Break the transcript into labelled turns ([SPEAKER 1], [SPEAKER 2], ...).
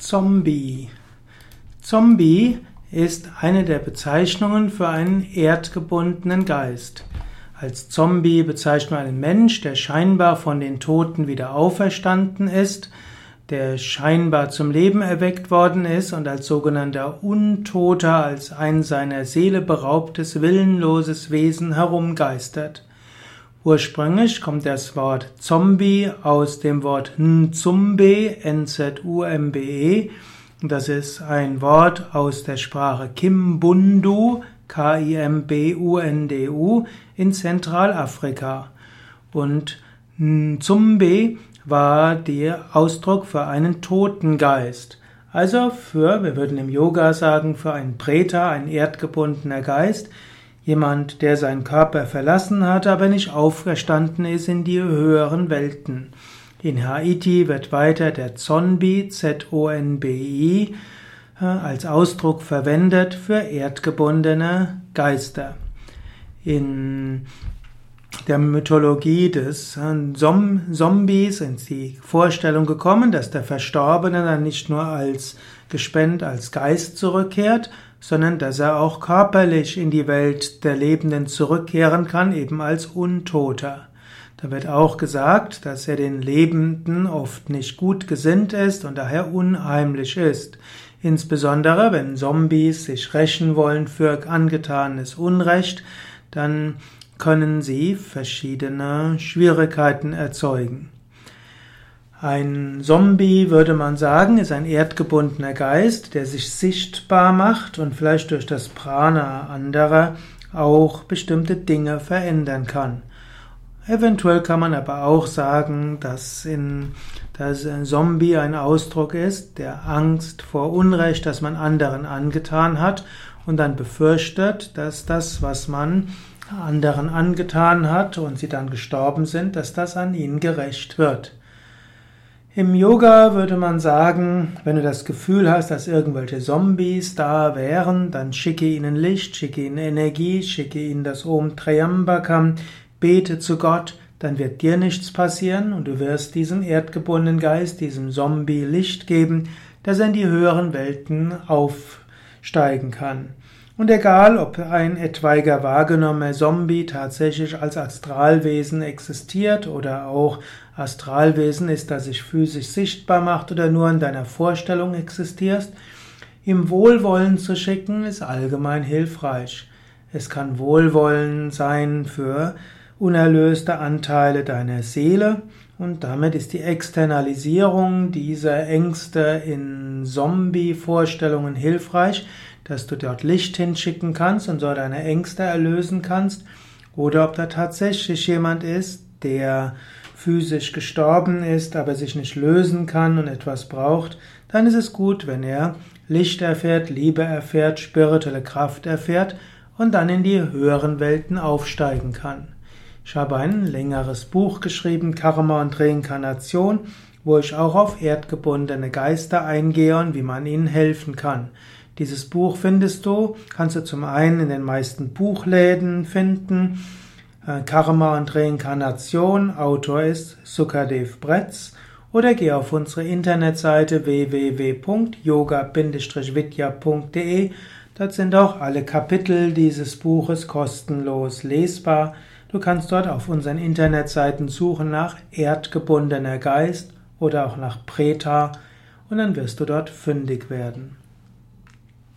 [SPEAKER 1] Zombie. Zombie ist eine der Bezeichnungen für einen erdgebundenen Geist. Als Zombie bezeichnet man einen Mensch, der scheinbar von den Toten wieder auferstanden ist, der scheinbar zum Leben erweckt worden ist und als sogenannter Untoter, als ein seiner Seele beraubtes, willenloses Wesen herumgeistert. Ursprünglich kommt das Wort Zombie aus dem Wort Nzumbe, N-Z-U-M-B-E. Das ist ein Wort aus der Sprache Kimbundu, K-I-M-B-U-N-D-U, in Zentralafrika. Und Nzumbe war der Ausdruck für einen Totengeist. Also für, wir würden im Yoga sagen, für einen Preta, ein erdgebundener Geist, Jemand, der seinen Körper verlassen hat, aber nicht auferstanden ist in die höheren Welten. In Haiti wird weiter der Zonbi, Z-O-N-B-I, äh, als Ausdruck verwendet für erdgebundene Geister. In der Mythologie des äh, Zombies ist die Vorstellung gekommen, dass der Verstorbene dann nicht nur als Gespend, als Geist zurückkehrt, sondern dass er auch körperlich in die Welt der Lebenden zurückkehren kann, eben als Untoter. Da wird auch gesagt, dass er den Lebenden oft nicht gut gesinnt ist und daher unheimlich ist. Insbesondere wenn Zombies sich rächen wollen für angetanes Unrecht, dann können sie verschiedene Schwierigkeiten erzeugen. Ein Zombie, würde man sagen, ist ein erdgebundener Geist, der sich sichtbar macht und vielleicht durch das Prana anderer auch bestimmte Dinge verändern kann. Eventuell kann man aber auch sagen, dass, in, dass ein Zombie ein Ausdruck ist der Angst vor Unrecht, das man anderen angetan hat und dann befürchtet, dass das, was man anderen angetan hat und sie dann gestorben sind, dass das an ihnen gerecht wird. Im Yoga würde man sagen, wenn du das Gefühl hast, dass irgendwelche Zombies da wären, dann schicke ihnen Licht, schicke ihnen Energie, schicke ihnen das Om Triambakam, bete zu Gott, dann wird dir nichts passieren und du wirst diesem erdgebundenen Geist, diesem Zombie Licht geben, dass er in die höheren Welten aufsteigen kann. Und egal, ob ein etwaiger wahrgenommener Zombie tatsächlich als Astralwesen existiert oder auch Astralwesen ist, das sich physisch sichtbar macht oder nur in deiner Vorstellung existierst, ihm Wohlwollen zu schicken, ist allgemein hilfreich. Es kann Wohlwollen sein für unerlöste Anteile deiner Seele und damit ist die Externalisierung dieser Ängste in Zombie-Vorstellungen hilfreich, dass du dort Licht hinschicken kannst und so deine Ängste erlösen kannst, oder ob da tatsächlich jemand ist, der physisch gestorben ist, aber sich nicht lösen kann und etwas braucht, dann ist es gut, wenn er Licht erfährt, Liebe erfährt, spirituelle Kraft erfährt und dann in die höheren Welten aufsteigen kann. Ich habe ein längeres Buch geschrieben, Karma und Reinkarnation, wo ich auch auf erdgebundene Geister eingehe und wie man ihnen helfen kann. Dieses Buch findest du, kannst du zum einen in den meisten Buchläden finden. Äh, Karma und Reinkarnation, Autor ist Sukadev Bretz. Oder geh auf unsere Internetseite www.yoga-vidya.de. Dort sind auch alle Kapitel dieses Buches kostenlos lesbar. Du kannst dort auf unseren Internetseiten suchen nach erdgebundener Geist oder auch nach Preta und dann wirst du dort fündig werden.